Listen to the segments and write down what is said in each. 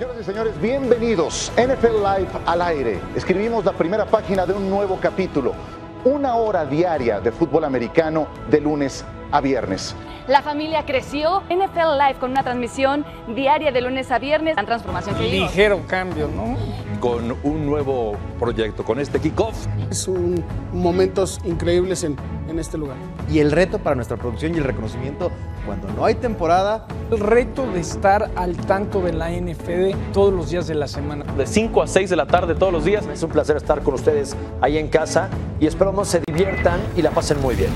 Señoras y señores, bienvenidos. NFL Live al aire. Escribimos la primera página de un nuevo capítulo. Una hora diaria de fútbol americano de lunes a viernes. La familia creció. NFL Live con una transmisión diaria de lunes a viernes. La transformación que. Ligero cambio, ¿no? Con un nuevo proyecto, con este kickoff. Es un momentos increíbles en, en este lugar. y el reto para nuestra producción y el reconocimiento cuando no hay temporada. El reto de estar al tanto de la NFL todos los días de la semana. de 5 a 6 de la tarde todos los días. Es un placer estar con ustedes ahí en casa y esperamos se diviertan y la pasen muy bien.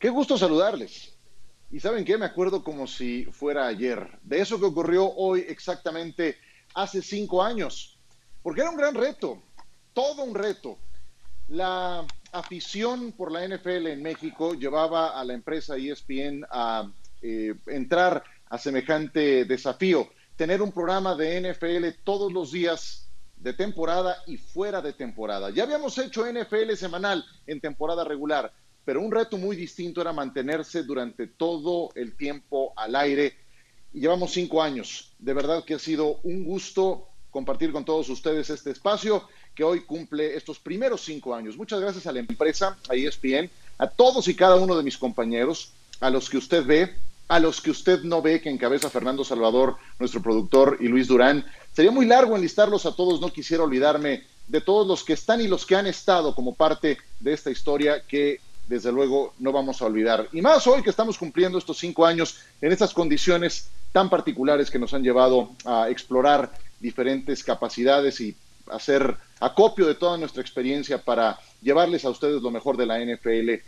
Qué gusto saludarles. Y saben qué, me acuerdo como si fuera ayer, de eso que ocurrió hoy exactamente hace cinco años, porque era un gran reto, todo un reto. La afición por la NFL en México llevaba a la empresa ESPN a eh, entrar a semejante desafío, tener un programa de NFL todos los días de temporada y fuera de temporada. Ya habíamos hecho NFL semanal en temporada regular, pero un reto muy distinto era mantenerse durante todo el tiempo al aire. Llevamos cinco años. De verdad que ha sido un gusto compartir con todos ustedes este espacio que hoy cumple estos primeros cinco años. Muchas gracias a la empresa, a ESPN, a todos y cada uno de mis compañeros, a los que usted ve, a los que usted no ve, que encabeza Fernando Salvador, nuestro productor, y Luis Durán. Sería muy largo enlistarlos a todos, no quisiera olvidarme de todos los que están y los que han estado como parte de esta historia que desde luego no vamos a olvidar. Y más hoy que estamos cumpliendo estos cinco años en estas condiciones tan particulares que nos han llevado a explorar diferentes capacidades y hacer acopio de toda nuestra experiencia para llevarles a ustedes lo mejor de la NFL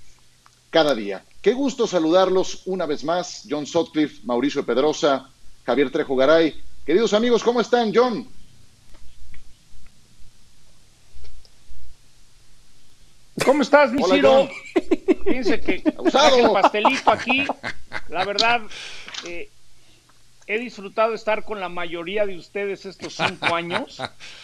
cada día. Qué gusto saludarlos una vez más, John Sutcliffe, Mauricio Pedrosa, Javier Trejo Garay. Queridos amigos, ¿cómo están, John? ¿Cómo estás, mi Hola, Ciro? John. Fíjense que traje el pastelito aquí. La verdad, eh, he disfrutado de estar con la mayoría de ustedes estos cinco años.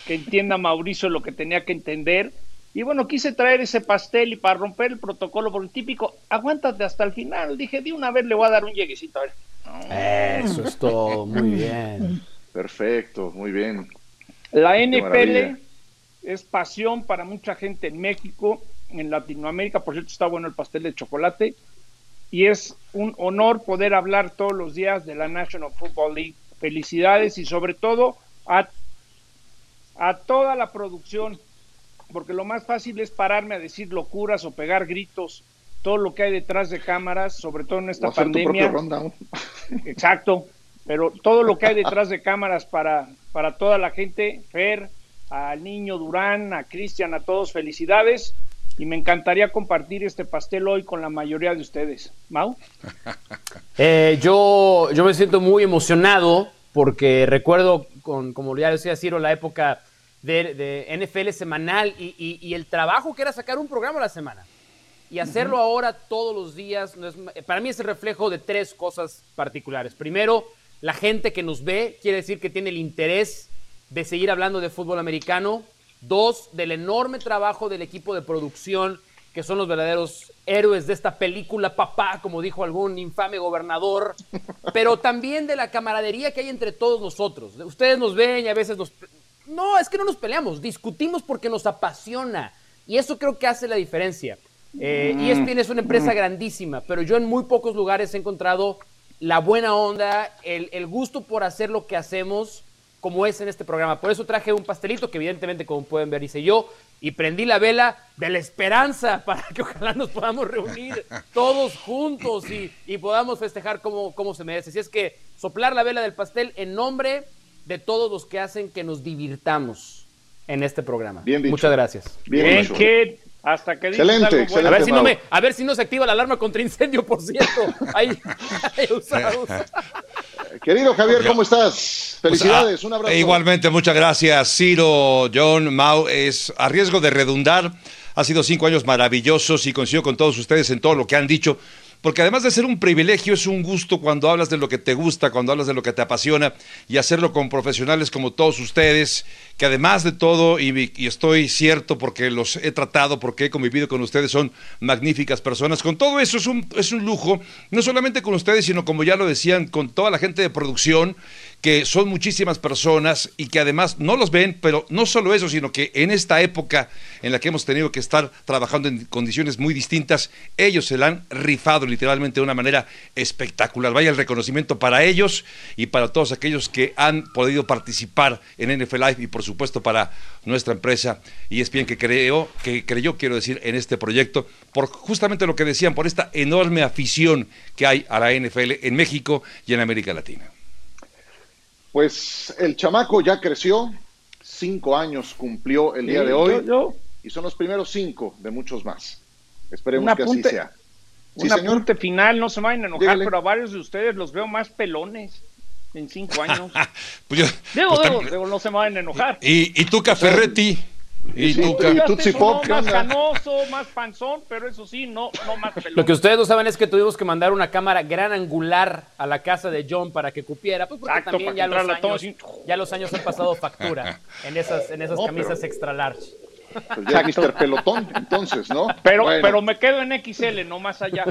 Que entienda Mauricio lo que tenía que entender. Y bueno, quise traer ese pastel y para romper el protocolo, porque típico, aguántate hasta el final. Dije, de una vez le voy a dar un lleguecito. A ver. Eso es todo, muy bien. Perfecto, muy bien. La. NPL es pasión para mucha gente en México, en Latinoamérica, por cierto está bueno el pastel de chocolate, y es un honor poder hablar todos los días de la National Football League. Felicidades y sobre todo a, a toda la producción, porque lo más fácil es pararme a decir locuras o pegar gritos, todo lo que hay detrás de cámaras, sobre todo en esta pandemia. Exacto, pero todo lo que hay detrás de cámaras para, para toda la gente, Fer, al niño Durán, a Cristian, a todos, felicidades. Y me encantaría compartir este pastel hoy con la mayoría de ustedes. Mau. Eh, yo, yo me siento muy emocionado porque recuerdo, con, como ya decía Ciro, la época de, de NFL semanal y, y- y el trabajo que era sacar un programa a la semana. Y hacerlo ahora todos los días, no es- para mí es el reflejo de tres cosas particulares. Primero, la gente que nos ve quiere decir que tiene el interés de seguir hablando de fútbol americano. Dos, del enorme trabajo del equipo de producción, que son los verdaderos héroes de esta película, papá, como dijo algún infame gobernador. Pero también de la camaradería que hay entre todos nosotros. Ustedes nos ven y a veces nos... No, es que no nos peleamos, discutimos porque nos apasiona. Y eso creo que hace la diferencia. Eh, ESPN es una empresa grandísima, pero yo en muy pocos lugares he encontrado la buena onda, el, el gusto por hacer lo que hacemos, como es en este programa. Por eso traje un pastelito que evidentemente, como pueden ver, hice yo, y prendí la vela de la esperanza para que ojalá nos podamos reunir todos juntos y, y podamos festejar como, como se merece. Así es que soplar la vela del pastel en nombre de todos los que hacen que nos divirtamos en este programa. Bien dicho. Muchas gracias. Bien Bien, dicho. que hasta que dices Excelente, algo excelente. A ver, si no Mau. me, a ver si no se activa la alarma contra incendio, por cierto. Ahí, ahí usados. Querido Javier, ¿cómo estás? Felicidades, Pues, ah, un abrazo. Igualmente, muchas gracias, Ciro, John, Mau. Es a riesgo de redundar. Ha sido cinco años maravillosos y coincido con todos ustedes en todo lo que han dicho. Porque además de ser un privilegio, es un gusto cuando hablas de lo que te gusta, cuando hablas de lo que te apasiona y hacerlo con profesionales como todos ustedes, que además de todo, y, estoy cierto porque los he tratado, porque he convivido con ustedes, son magníficas personas. Con todo eso es un, es un lujo, no solamente con ustedes, sino como ya lo decían, con toda la gente de producción que son muchísimas personas y que además no los ven, pero no solo eso, sino que en esta época en la que hemos tenido que estar trabajando en condiciones muy distintas, ellos se la han rifado literalmente de una manera espectacular. Vaya el reconocimiento para ellos y para todos aquellos que han podido participar en NFL Live y por supuesto para nuestra empresa y es bien que creo, que creyó, quiero decir, en este proyecto, por justamente lo que decían, por esta enorme afición que hay a la NFL en México y en América Latina. Pues el chamaco ya creció, cinco años cumplió el día de hoy yo- yo- y son los primeros cinco de muchos más. Esperemos Un que así sea. Sí, un señor. apunte final, no se vayan a enojar, Dígale. pero a varios de ustedes los veo más pelones en cinco años. Pues yo- pues digo, tam- digo, no se me vayan a enojar. y, y tú, Ferretti, y Sí, tú, estoy Pop, uno ¿qué más canoso, más panzón, pero eso sí, no, no más pelón. Lo que ustedes no saben es que tuvimos que mandar una cámara gran angular a la casa de John para que cupiera, pues porque Exacto, también ya los, años, así. ya los años han pasado factura en esas, en esas No, camisas pero- extra large. Pues ya Mr. Pelotón, entonces, ¿no? Pero, Bueno, pero me quedo en XL, no más allá.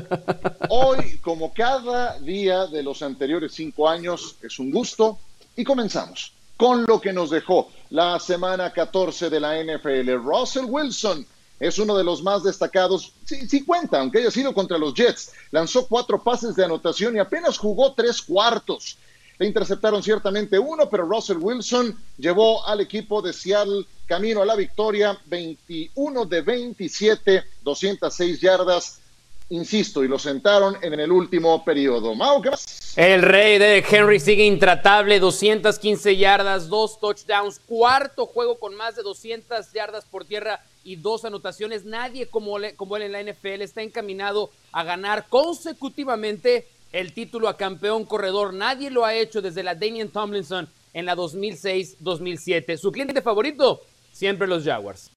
hoy, como cada día de los anteriores cinco años, es un gusto y comenzamos con lo que nos dejó la semana 14 de la NFL. Russell Wilson es uno de los más destacados, sí, cuenta, aunque haya sido contra los Jets. Lanzó cuatro pases de anotación y apenas jugó tres cuartos. Le interceptaron ciertamente uno, pero Russell Wilson llevó al equipo de Seattle camino a la victoria, 21 de 27, 206 yardas, insisto, y lo sentaron en el último periodo. Mau, ¿qué más? El rey de Henry sigue intratable, 215 yardas, dos touchdowns, cuarto juego con más de 200 yardas por tierra y dos anotaciones. Nadie como, le- como él en la NFL está encaminado a ganar consecutivamente el título a campeón corredor. Nadie lo ha hecho desde la Damian Tomlinson en la 2006-2007. Su cliente favorito, siempre los Jaguars.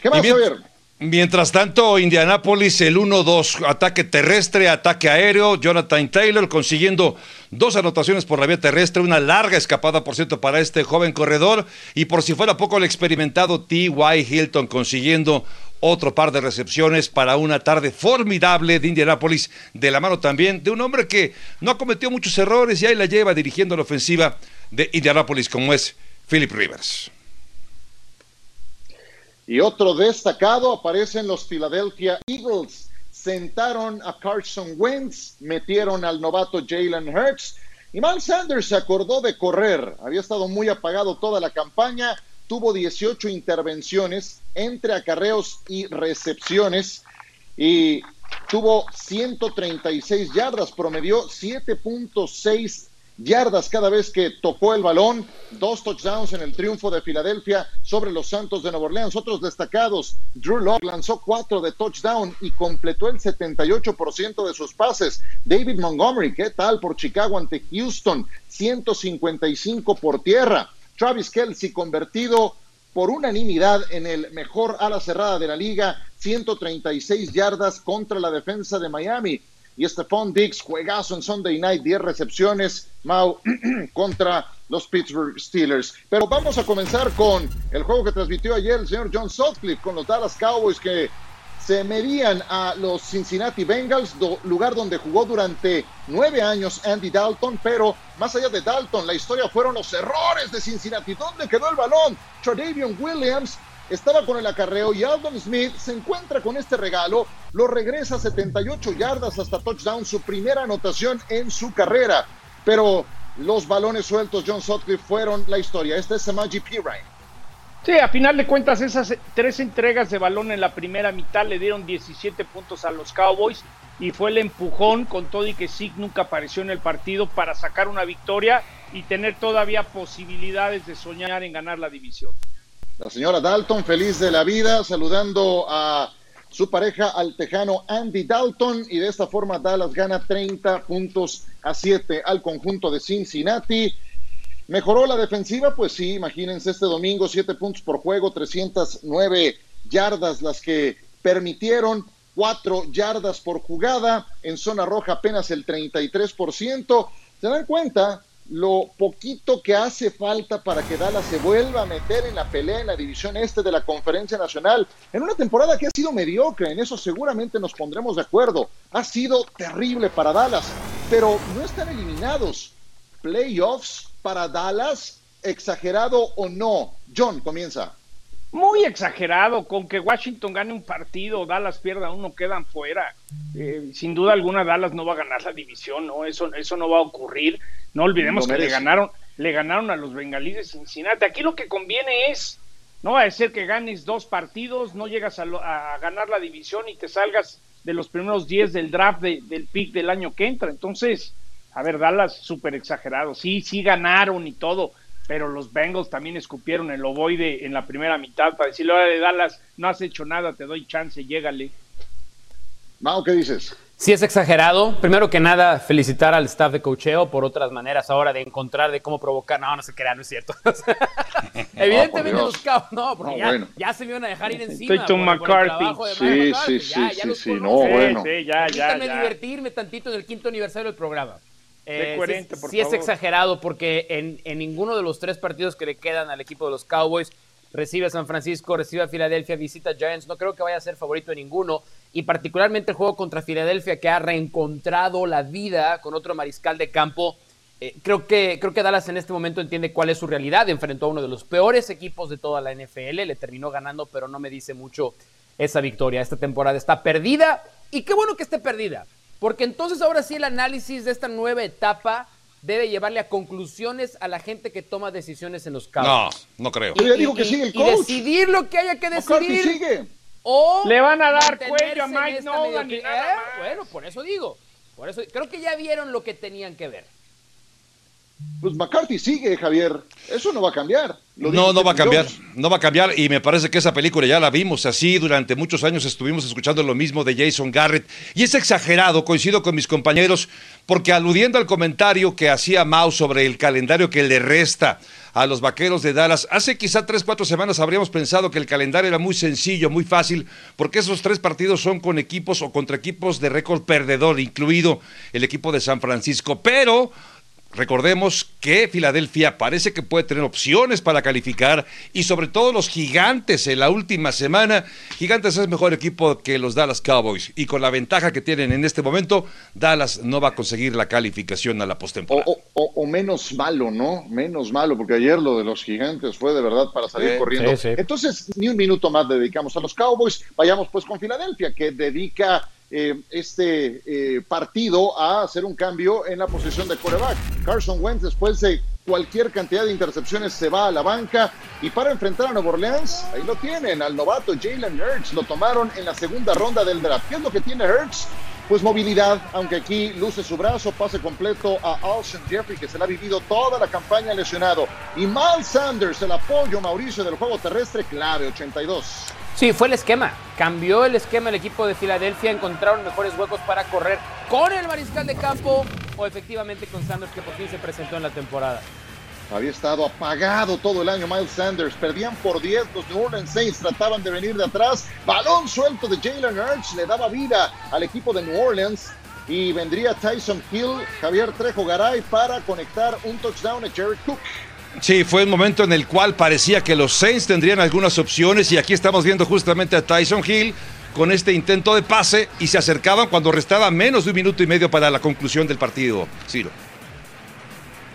¿Qué más, Javier? Mientras tanto, Indianápolis, el 1-2, ataque terrestre, ataque aéreo, Jonathan Taylor consiguiendo dos anotaciones por la vía terrestre, una larga escapada, por cierto, para este joven corredor, y por si fuera poco el experimentado T.Y. Hilton consiguiendo otro par de recepciones para una tarde formidable de Indianápolis, de la mano también de un hombre que no cometió muchos errores y ahí la lleva dirigiendo la ofensiva de Indianápolis, como es Philip Rivers. Y otro destacado aparecen los Philadelphia Eagles. Sentaron a Carson Wentz, metieron al novato Jalen Hurts. Y Miles Sanders se acordó de correr. Había estado muy apagado toda la campaña. Tuvo 18 intervenciones entre acarreos y recepciones. Y tuvo 136 yardas, promedió 7.6 yardas cada vez que tocó el balón, dos touchdowns en el triunfo de Filadelfia sobre los Santos de Nueva Orleans. Otros destacados, Drew Locke lanzó cuatro de touchdown y completó el 78% de sus pases. David Montgomery, ¿qué tal por Chicago ante Houston? 155 por tierra. Travis Kelsey convertido por unanimidad en el mejor ala cerrada de la liga, 136 yardas contra la defensa de Miami. Y Stephon Diggs, juegazo en Sunday Night, 10 recepciones, Mau, contra los Pittsburgh Steelers. Pero vamos a comenzar con el juego que transmitió ayer el señor John Sutcliffe con los Dallas Cowboys que se medían a los Cincinnati Bengals, lugar donde jugó durante nueve años Andy Dalton, pero más allá de Dalton, la historia fueron los errores de Cincinnati. ¿Dónde quedó el balón? Tredavion Williams estaba con el acarreo y Aldon Smith se encuentra con este regalo, lo regresa 78 yardas hasta touchdown, su primera anotación en su carrera. Pero los balones sueltos John Sutcliffe fueron la historia. Este es Samaji Pirine. Sí, a final de cuentas, esas tres entregas de balón en la primera mitad le dieron 17 puntos a los Cowboys y fue el empujón con todo y que Zeke nunca apareció en el partido para sacar una victoria y tener todavía posibilidades de soñar en ganar la división. La señora Dalton, feliz de la vida, saludando a su pareja al tejano Andy Dalton y de esta forma Dallas gana 30 puntos a 7 al conjunto de Cincinnati. ¿Mejoró la defensiva? Pues sí, imagínense este domingo, 7 puntos por juego, 309 yardas las que permitieron. cuatro yardas por jugada, en zona roja apenas el 33%. ¿Se dan cuenta? Lo poquito que hace falta para que Dallas se vuelva a meter en la pelea en la división este de la Conferencia Nacional, en una temporada que ha sido mediocre, en eso seguramente nos pondremos de acuerdo, ha sido terrible para Dallas, pero no están eliminados. Playoffs para Dallas, exagerado o no. John, comienza. Muy exagerado, con que Washington gane un partido, Dallas pierda uno, quedan fuera. Eh, sin duda alguna, Dallas no va a ganar la división, ¿no? Eso, eso no va a ocurrir. No olvidemos que le ganaron, le ganaron a los bengalíes de Cincinnati. Aquí lo que conviene es, no va a ser que ganes dos partidos, no llegas a, ganar la división y te salgas de los primeros 10 del draft del pick del año que entra. Entonces, a ver, Dallas súper exagerado. Sí, sí ganaron y todo, pero los Bengals también escupieron el ovoide en la primera mitad para decirle, de Dallas, no has hecho nada, te doy chance, llégale. Mau, ¿qué dices? Sí es exagerado. Primero que nada, felicitar al staff de cocheo por otras maneras ahora de encontrar de cómo provocar. No, no se crea, no es cierto. Evidentemente los cabos, no, porque ya, se me iban a dejar ir encima. Estoy McCarthy. sí, sí, sí, sí, sí, no, bueno. Sí, ya, ya, divertirme tantito en el quinto aniversario del programa. Eh, sí, sí es exagerado porque en, en ninguno de los tres partidos que le quedan al equipo de los Cowboys recibe a San Francisco, recibe a Filadelfia, visita a Giants. No creo que vaya a ser favorito de ninguno. Y particularmente el juego contra Filadelfia, que ha reencontrado la vida con otro mariscal de campo. Eh, creo, que, creo que Dallas en este momento entiende cuál es su realidad. Enfrentó a uno de los peores equipos de toda la NFL. Le terminó ganando, pero no me dice mucho esa victoria. Esta temporada está perdida. Y qué bueno que esté perdida. Porque entonces ahora sí el análisis de esta nueva etapa debe llevarle a conclusiones a la gente que toma decisiones en los campos. No, no creo. Y, Yo digo que sigue el coach. decidir lo que haya que decidir. sigue. O le van a dar cuello a Mike Nolan. ¿eh? Bueno, por eso digo. Por eso creo que ya vieron lo que tenían que ver. Pues McCarthy sigue, Javier. Eso no va a cambiar. no, no va a cambiar. No va a cambiar. Y me parece que esa película ya la vimos así. Durante muchos años estuvimos escuchando lo mismo de Jason Garrett. Y es exagerado, coincido con mis compañeros, porque aludiendo al comentario que hacía Mao sobre el calendario que le resta a los vaqueros de Dallas, hace quizá tres, cuatro semanas habríamos pensado que el calendario era muy sencillo, muy fácil, porque esos tres partidos son con equipos o contra equipos de récord perdedor, incluido el equipo de San Francisco. Pero Recordemos que Filadelfia parece que puede tener opciones para calificar y sobre todo los gigantes en la última semana. Gigantes es mejor equipo que los Dallas Cowboys y con la ventaja que tienen en este momento, Dallas no va a conseguir la calificación a la postemporada. O, menos malo, ¿no? Menos malo, porque ayer lo de los gigantes fue de verdad para salir corriendo. Entonces, ni un minuto más dedicamos a los Cowboys. Vayamos pues con Filadelfia, que dedica eh, este eh, partido a hacer un cambio en la posición de coreback. Carson Wentz, después de cualquier cantidad de intercepciones, se va a la banca y para enfrentar a Nueva Orleans, ahí lo tienen, al novato Jalen Hurts, lo tomaron en la segunda ronda del draft. ¿Qué es lo que tiene Hurts? Pues movilidad, aunque aquí luce su brazo, pase completo a Alshon Jeffrey, que se le ha vivido toda la campaña lesionado. Y Miles Sanders, el apoyo Mauricio del juego terrestre, clave 82. Sí, fue el esquema. Cambió el esquema el equipo de Filadelfia. Encontraron mejores huecos para correr con el mariscal de campo o efectivamente con Sanders, que por fin se presentó en la temporada. Había estado apagado todo el año Miles Sanders. Perdían por 10. Los New Orleans Saints trataban de venir de atrás. Balón suelto de Jalen Hurts le daba vida al equipo de New Orleans. Y vendría Tyson Hill, Javier Trejo Garay para conectar un touchdown a Jared Cook. Sí, fue el momento en el cual parecía que los Saints tendrían algunas opciones y aquí estamos viendo justamente a Tyson Hill con este intento de pase y se acercaban cuando restaba menos de un minuto y medio para la conclusión del partido. Ciro.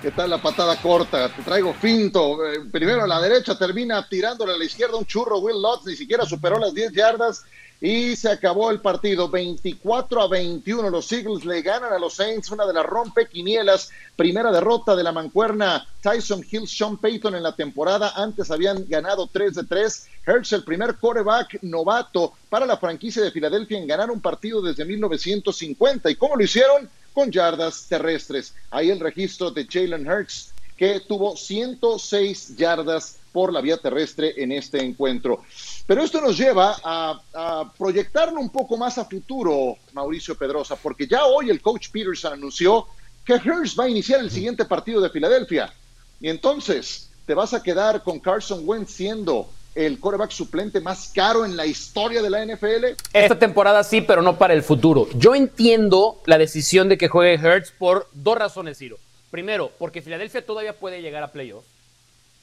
¿Qué tal la patada corta? Te traigo finto. Eh, primero a la derecha, termina tirándole a la izquierda un churro. Will Lutz ni siquiera superó las 10 yardas y se acabó el partido 24 a 21. Los Eagles le ganan a los Saints, una de las rompequinielas. Primera derrota de la mancuerna Tyson Hill, Sean Payton en la temporada. Antes habían ganado 3 de 3. Hertz, el primer quarterback novato para la franquicia de Filadelfia en ganar un partido desde 1950. ¿Y cómo lo hicieron? Con yardas terrestres. Ahí el registro de Jalen Hurts, que tuvo 106 yardas por la vía terrestre en este encuentro. Pero esto nos lleva a, a proyectarlo un poco más a futuro, Mauricio Pedrosa, porque ya hoy el coach Peterson anunció que Hurst va a iniciar el siguiente partido de Filadelfia. Y entonces te vas a quedar con Carson Wentz siendo el coreback suplente más caro en la historia de la NFL? Esta temporada sí, pero no para el futuro. Yo entiendo la decisión de que juegue Hertz por dos razones, Ciro. Primero, porque Filadelfia todavía puede llegar a playoffs.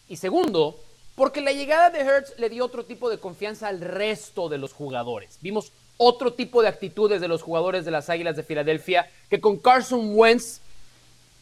Y segundo, porque la llegada de Hertz le dio otro tipo de confianza al resto de los jugadores. Vimos otro tipo de actitudes de los jugadores de las Águilas de Filadelfia que con Carson Wentz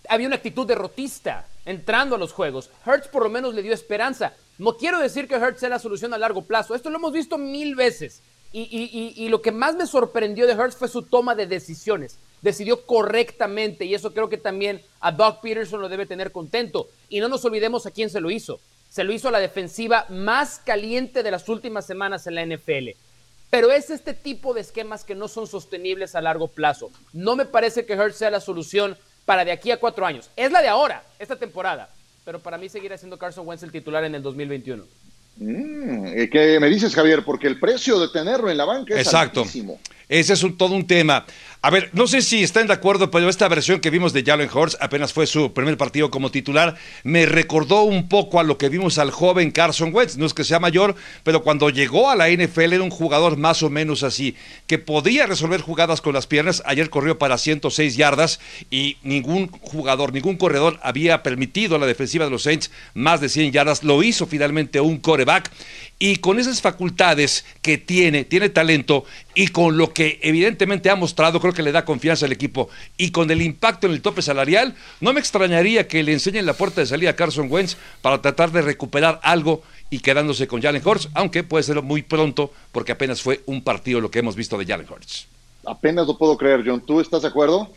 había una actitud derrotista entrando a los juegos. Hertz por lo menos le dio esperanza. No quiero decir que Hertz sea la solución a largo plazo. Esto lo hemos visto mil veces. Y, lo que más me sorprendió de Hertz fue su toma de decisiones. Decidió correctamente y eso creo que también a Doug Peterson lo debe tener contento. Y no nos olvidemos a quién se lo hizo. Se lo hizo a la defensiva más caliente de las últimas semanas en la NFL. Pero es este tipo de esquemas que no son sostenibles a largo plazo. No me parece que Hertz sea la solución para de aquí a cuatro años. Es la de ahora, esta temporada. Pero para mí seguirá siendo Carson Wentz el titular en el 2021. Mm, ¿Qué me dices, Javier? Porque el precio de tenerlo en la banca es Exacto. Ese es todo un tema. A ver, no sé si están de acuerdo, pero esta versión que vimos de Jalen Hurts, apenas fue su primer partido como titular, me recordó un poco a lo que vimos al joven Carson Wentz. No es que sea mayor, pero cuando llegó a la NFL era un jugador más o menos así, que podía resolver jugadas con las piernas. Ayer corrió para 106 yardas y ningún jugador, ningún corredor había permitido a la defensiva de los Saints más de 100 yardas. Lo hizo finalmente un coreback y con esas facultades que tiene, tiene talento y con lo que evidentemente ha mostrado, creo que le da confianza al equipo y con el impacto en el tope salarial, no me extrañaría que le enseñen la puerta de salida a Carson Wentz para tratar de recuperar algo y quedándose con Jalen Hurts, aunque puede ser muy pronto porque apenas fue un partido lo que hemos visto de Jalen Hurts. Apenas lo puedo creer, John. ¿Tú estás de acuerdo?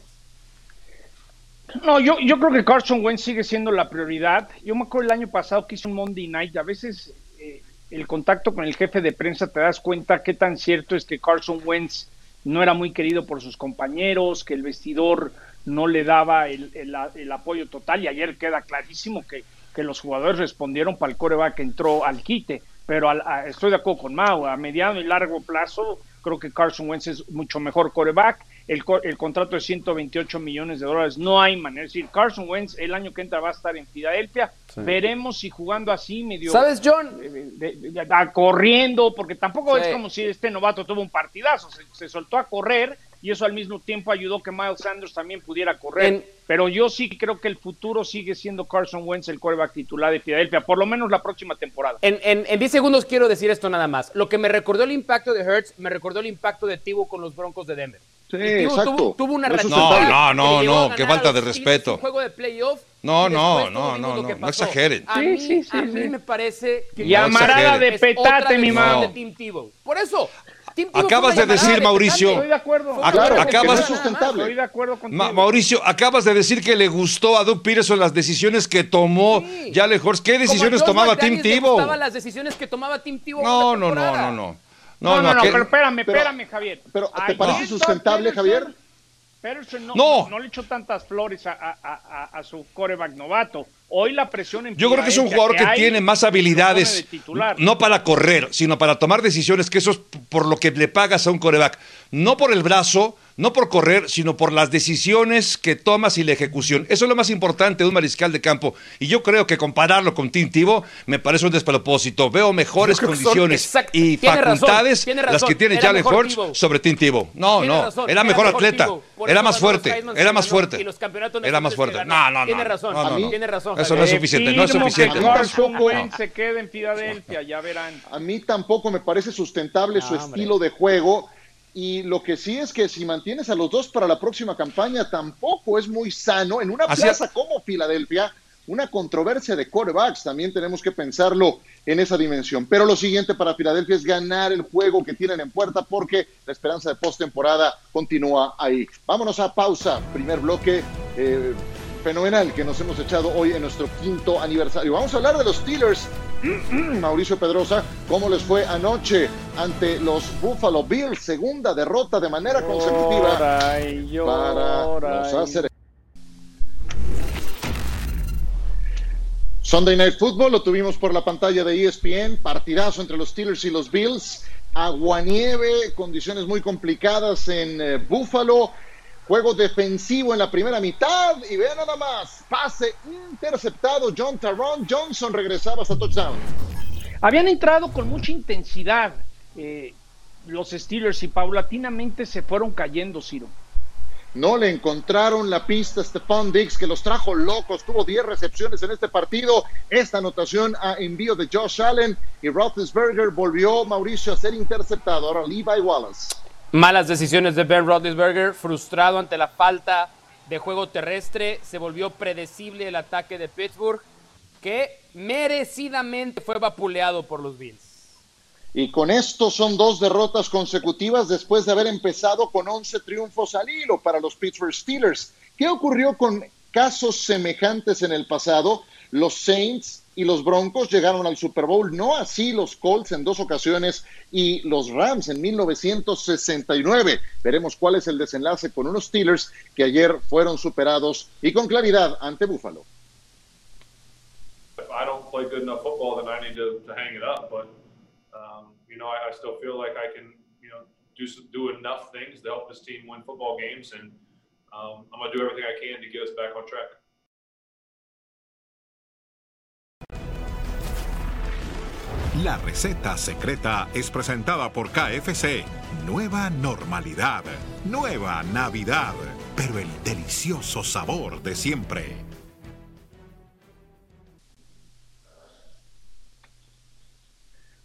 No, yo, yo creo que Carson Wentz sigue siendo la prioridad. Yo me acuerdo el año pasado que hizo un Monday Night. A veces el contacto con el jefe de prensa te das cuenta qué tan cierto es que Carson Wentz no era muy querido por sus compañeros, que el vestidor no le daba el, apoyo total y ayer queda clarísimo que, que, los jugadores respondieron para el coreback que entró al quite, pero estoy de acuerdo con Mau, a mediano y largo plazo creo que Carson Wentz es mucho mejor coreback el, el, contrato de 128 millones de dólares. No hay manera. Es decir, Carson Wentz el año que entra va a estar en Filadelfia. Veremos si jugando así medio. ¿Sabes, John? corriendo, porque tampoco es como si este novato tuvo un partidazo. Se, soltó a correr y eso al mismo tiempo ayudó que Miles Sanders también pudiera correr. Pero yo sí creo que el futuro sigue siendo Carson Wentz el quarterback titular de Filadelfia, por lo menos la próxima temporada. En, en, 10 segundos quiero decir esto nada más. Lo que me recordó el impacto de Hertz, me recordó el impacto de Tibo con los Broncos de Denver. Sí, exacto. Tuvo, una no, no, no, no, qué falta de respeto. Un juego de playoff. No, no, no, no, no, no exageren. A mí, sí, sí, a mí me parece que Llamarada de petate, mi mamá. Por eso, acabas de decir, Mauricio. Estoy de acuerdo. acabas, sustentable. Estoy de acuerdo Mauricio, acabas de decir que le gustó a Doug Peterson las decisiones que tomó ya lejos. ¿Qué decisiones tomaba Tim Tebow? las decisiones que tomaba Tim Tebow. No, no, no, no, no. No, no, no, pero espérame, espérame, Javier. Pero, ¿te parece sustentable, Javier? Peterson no, no. le echó tantas flores a, a, a, su coreback novato. Hoy la presión en Yo creo que es un jugador que, tiene más habilidades, no para correr, sino para tomar decisiones, que eso es por lo que le pagas a un coreback. No por el brazo, no por correr, sino por las decisiones que tomas y la ejecución. Eso es lo más importante de un mariscal de campo. Y yo creo que compararlo con Tintivo me parece un despropósito. Veo mejores condiciones y facultades las que tiene Jalen Hurts sobre Tintivo. No, no, era mejor atleta, era más fuerte, era más fuerte. Era más fuerte. No, no, no. Tiene razón, tiene razón. Eso no es suficiente, no es suficiente. se queda en Filadelfia, ya verán. A mí tampoco me parece sustentable su estilo de juego y lo que sí es que si mantienes a los dos para la próxima campaña, tampoco es muy sano. En una plaza como Filadelfia, una controversia de quarterbacks, también tenemos que pensarlo en esa dimensión. Pero lo siguiente para Filadelfia es ganar el juego que tienen en puerta porque la esperanza de postemporada continúa ahí. Vámonos a pausa. Primer bloque. Eh, fenomenal que nos hemos echado hoy en nuestro quinto aniversario. Vamos a hablar de los Steelers. Mauricio Pedrosa, ¿cómo les fue anoche ante los Buffalo Bills? Segunda derrota de manera consecutiva para los. Sunday Night Football lo tuvimos por la pantalla de ESPN, partidazo entre los Steelers y los Bills, aguanieve, condiciones muy complicadas en eh, Buffalo, Juego defensivo en la primera mitad y vean nada más, pase interceptado, John Taron Johnson regresaba hasta touchdown. Habían entrado con mucha intensidad eh, los Steelers y paulatinamente se fueron cayendo, Ciro. No le encontraron la pista a Stephon Diggs, que los trajo locos. Tuvo 10 recepciones en este partido. Esta anotación a envío de Josh Allen y Roethlisberger volvió Mauricio a ser interceptado. Ahora Levi Wallace. Malas decisiones de Ben Roethlisberger, frustrado ante la falta de juego terrestre. Se volvió predecible el ataque de Pittsburgh, que merecidamente fue vapuleado por los Bills. Y con esto son dos derrotas consecutivas después de haber empezado con 11 triunfos al hilo para los Pittsburgh Steelers. ¿Qué ocurrió con casos semejantes en el pasado? Los Saints y los Broncos llegaron al Super Bowl, no así los Colts en dos ocasiones y los Rams en 1969. Veremos cuál es el desenlace con unos Steelers que ayer fueron superados y con claridad ante Buffalo. I don't play good enough football, then I need to, to hang it up. But um, you know, I, I, still feel like I can, you know, do do enough things to help this team win football games, and um, I'm gonna do everything I can to get us back on track. La receta secreta es presentada por KFC. Nueva normalidad, nueva Navidad, pero el delicioso sabor de siempre.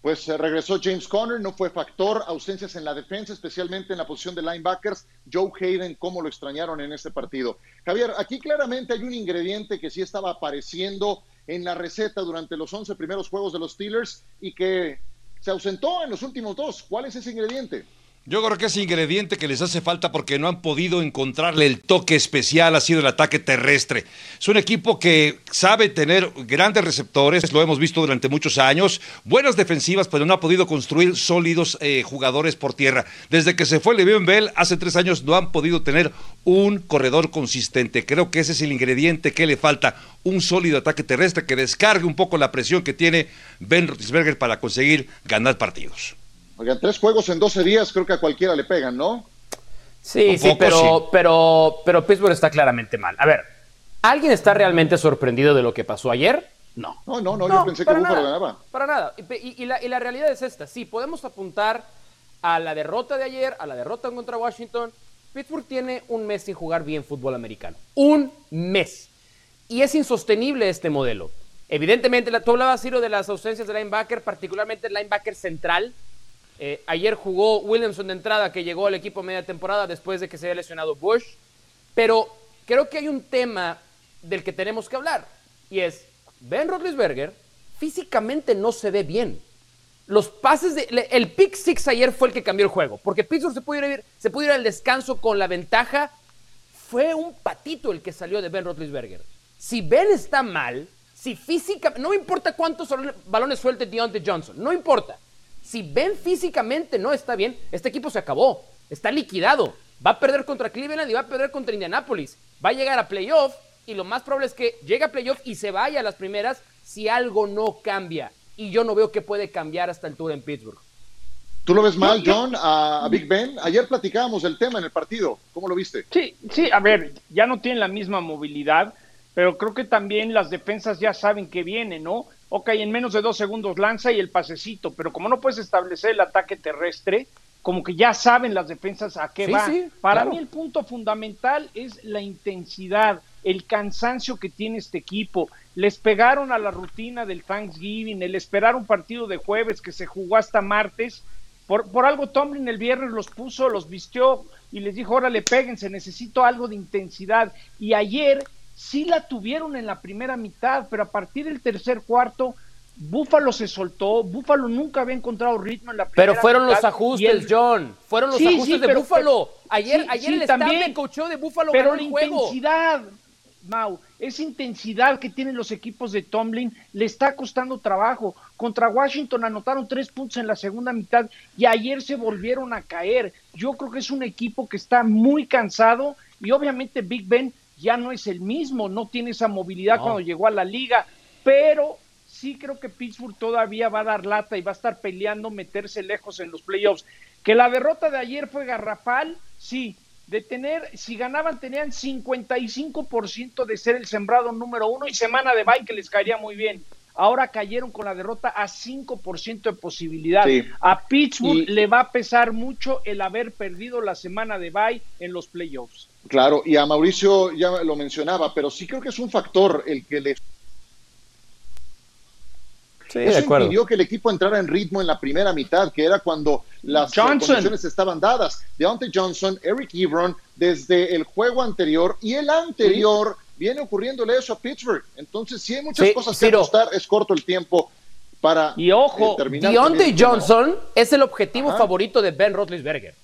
Pues eh, regresó James Conner, no fue factor, ausencias en la defensa, especialmente en la posición de linebackers. Joe Hayden, cómo lo extrañaron en este partido. Javier, aquí claramente hay un ingrediente que sí estaba apareciendo en la receta durante los 11 primeros juegos de los Steelers y que se ausentó en los últimos dos. ¿Cuál es ese ingrediente? Yo creo que ese ingrediente que les hace falta porque no han podido encontrarle el toque especial ha sido el ataque terrestre. Es un equipo que sabe tener grandes receptores, lo hemos visto durante muchos años, buenas defensivas, pero no ha podido construir sólidos eh, jugadores por tierra. Desde que se fue Le'Veon Bell hace tres años no han podido tener un corredor consistente. Creo que ese es el ingrediente que le falta, un sólido ataque terrestre que descargue un poco la presión que tiene Ben Roethlisberger para conseguir ganar partidos. Oigan, tres juegos en 12 días, creo que a cualquiera le pegan, ¿no? Sí, sí, pero, pero, pero Pittsburgh está claramente mal. A ver, ¿alguien está realmente sorprendido de lo que pasó ayer? No. No, no, no, yo pensé que Buffalo ganaba. Para nada. Y, la, y, la, realidad es esta. Sí, podemos apuntar a la derrota de ayer, a la derrota contra Washington. Pittsburgh tiene un mes sin jugar bien fútbol americano. Un mes. Y es insostenible este modelo. Evidentemente, tú hablabas, Ciro, de las ausencias de linebacker, particularmente el linebacker central. Eh, ayer jugó Williamson de entrada, que llegó al equipo media temporada después de que se haya lesionado Bush. Pero creo que hay un tema del que tenemos que hablar. Y es, Ben Roethlisberger físicamente no se ve bien. Los pases de... El pick six ayer fue el que cambió el juego. Porque Pittsburgh se pudo ir, se pudo ir al descanso con la ventaja. Fue un patito el que salió de Ben Roethlisberger. Si Ben está mal, si físicamente... No importa cuántos balones suelte Deontay Johnson. No importa si Ben físicamente no está bien, este equipo se acabó. Está liquidado. Va a perder contra Cleveland y va a perder contra Indianapolis. Va a llegar a playoff y lo más probable es que llegue a playoff y se vaya a las primeras si algo no cambia. Y yo no veo que puede cambiar hasta el tour en Pittsburgh. ¿Tú lo ves mal, John, a, Big Ben? Ayer platicábamos del tema en el partido. ¿Cómo lo viste? Sí, sí, a ver, ya no tiene la misma movilidad, pero creo que también las defensas ya saben que viene, ¿no? ok, en menos de dos segundos lanza y el pasecito, pero como no puedes establecer el ataque terrestre, como que ya saben las defensas a qué va. Para mí el punto fundamental es la intensidad, el cansancio que tiene este equipo. Les pegaron a la rutina del Thanksgiving, el esperar un partido de jueves que se jugó hasta martes. Por, por algo Tomlin el viernes los puso, los vistió y les dijo, órale, péguense, necesito algo de intensidad. Y ayer sí la tuvieron en la primera mitad, pero a partir del tercer cuarto, Búfalo se soltó, Búfalo nunca había encontrado ritmo en la primera Pero fueron los ajustes, John, fueron los ajustes de Búfalo. Ayer, ayer el también, coachó de Búfalo pero la intensidad, Mau, esa intensidad que tienen los equipos de Tomlin le está costando trabajo. Contra Washington anotaron tres puntos en la segunda mitad y ayer se volvieron a caer. Yo creo que es un equipo que está muy cansado y obviamente Big Ben ya no es el mismo, no tiene esa movilidad cuando llegó a la liga, pero sí creo que Pittsburgh todavía va a dar lata y va a estar peleando meterse lejos en los playoffs. Que la derrota de ayer fue garrafal, sí, de tener, si ganaban tenían 55% de ser el sembrado número uno y semana de bye que les caería muy bien. Ahora cayeron con la derrota a 5% de posibilidad. Sí. A Pittsburgh Y- le va a pesar mucho el haber perdido la semana de bye en los playoffs. Claro, y a Mauricio ya lo mencionaba, pero sí creo que es un factor el que le Sí, Eso de acuerdo. impidió que el equipo entrara en ritmo en la primera mitad, que era cuando las Johnson. condiciones estaban dadas. Deontay Johnson, Eric Ebron, desde el juego anterior y el anterior, viene ocurriéndole eso a Pittsburgh. Entonces, sí hay muchas Sí, cosas que Ciro. ajustar. Es corto el tiempo para Y ojo, eh, terminar. Deontay. Johnson es el objetivo Ajá. favorito de Ben Roethlisberger.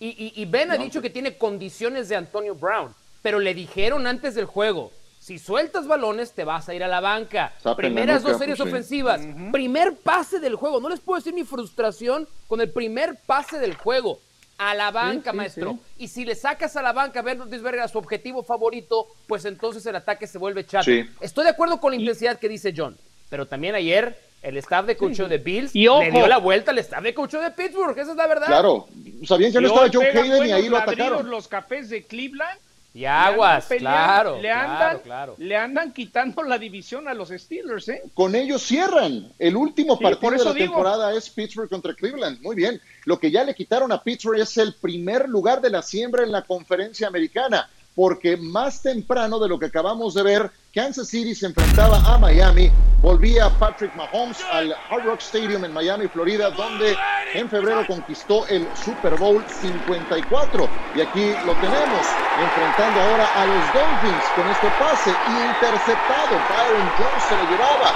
Y, y- y Ben ha dicho que tiene condiciones de Antonio Brown, pero le dijeron antes del juego, si sueltas balones te vas a ir a la banca. Primeras dos series pues, sí. ofensivas, primer pase del juego. No les puedo decir mi frustración con el primer pase del juego. A la banca, sí, maestro. sí. Y si le sacas a la banca a Ben Roethlisberger a su objetivo favorito, pues entonces el ataque se vuelve chato. Sí. Estoy de acuerdo con la intensidad que dice John, pero también ayer el staff de coaching de Bills Y ojo. le dio la vuelta al staff de coaching de Pittsburgh, esa es la verdad. Claro, sabían que no estaba pegan Hayden y ahí lo atacaron. los cafés de Cleveland. Y Le aguas, peleando, claro, le andan, claro. le andan quitando la división a los Steelers, ¿eh? Con ellos cierran. El último Sí, partido de la digo. temporada es Pittsburgh contra Cleveland. Muy bien. Lo que ya le quitaron a Pittsburgh es el primer lugar de la siembra en la conferencia americana, porque más temprano de lo que acabamos de ver, Kansas City se enfrentaba a Miami, volvía Patrick Mahomes al Hard Rock Stadium en Miami, Florida, donde en febrero conquistó el Super Bowl 54. Y aquí lo tenemos, enfrentando ahora a los Dolphins con este pase interceptado. Byron Jones se lo llevaba.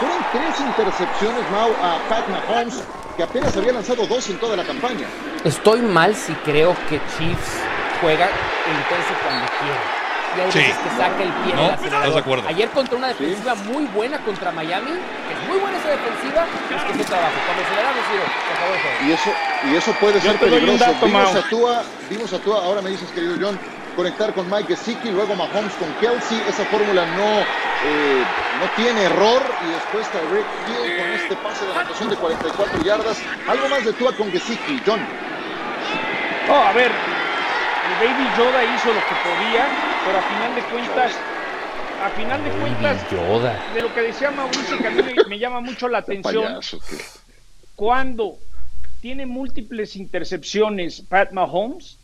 Fueron tres intercepciones, Mau, a Pat Mahomes, que apenas había lanzado dos en toda la campaña. Estoy mal si creo que Chiefs juega intenso cuando quiere. Y hay Sí. veces que saca el pie No. ¿estás de acuerdo? Ayer contra una defensiva muy buena contra Miami, que es muy buena esa defensiva, es que es trabajo. Cuando Ciro, se acabó el juego. Y eso, y eso puede Yo ser peligroso. dato, vimos, a Tua, vimos a Tua, ahora me dices, querido John, conectar con Mike Gesicki, luego Mahomes con Kelsey. Esa fórmula no, eh, no tiene error. Y después Tyreek Hill con este pase de anotación de 44 yardas. Algo más de Tua con Gesicki, John. No, a ver, el Baby Yoda hizo lo que podía, pero a final de cuentas, a final de cuentas, Yoda. de lo que decía Mauricio, que a mí me, me llama mucho la atención, cuando tiene múltiples intercepciones Pat Mahomes,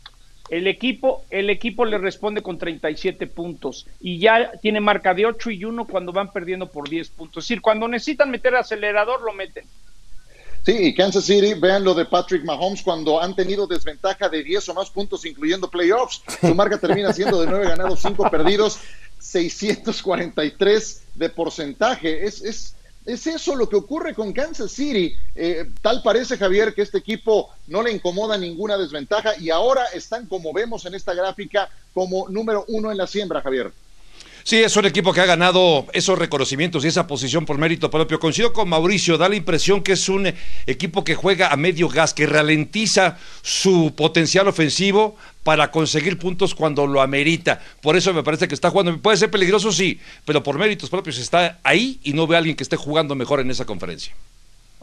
el equipo, el equipo le responde con 37 puntos y ya tiene marca de 8 y 1 cuando van perdiendo por 10 puntos. Es decir, cuando necesitan meter acelerador, lo meten. Sí, y Kansas City, vean lo de Patrick Mahomes cuando han tenido desventaja de 10 o más puntos, incluyendo playoffs. Su marca termina siendo de 9 ganados, 5 perdidos, 643 de porcentaje. Es, es, es eso lo que ocurre con Kansas City. Eh, tal parece, Javier, que este equipo no le incomoda ninguna desventaja y ahora están, como vemos en esta gráfica, como número uno en la siembra, Javier. Sí, es un equipo que ha ganado esos reconocimientos y esa posición por mérito propio. Coincido con Mauricio, da la impresión que es un equipo que juega a medio gas, que ralentiza su potencial ofensivo para conseguir puntos cuando lo amerita. Por eso me parece que está jugando. Puede ser peligroso, sí, pero por méritos propios está ahí y no ve a alguien que esté jugando mejor en esa conferencia.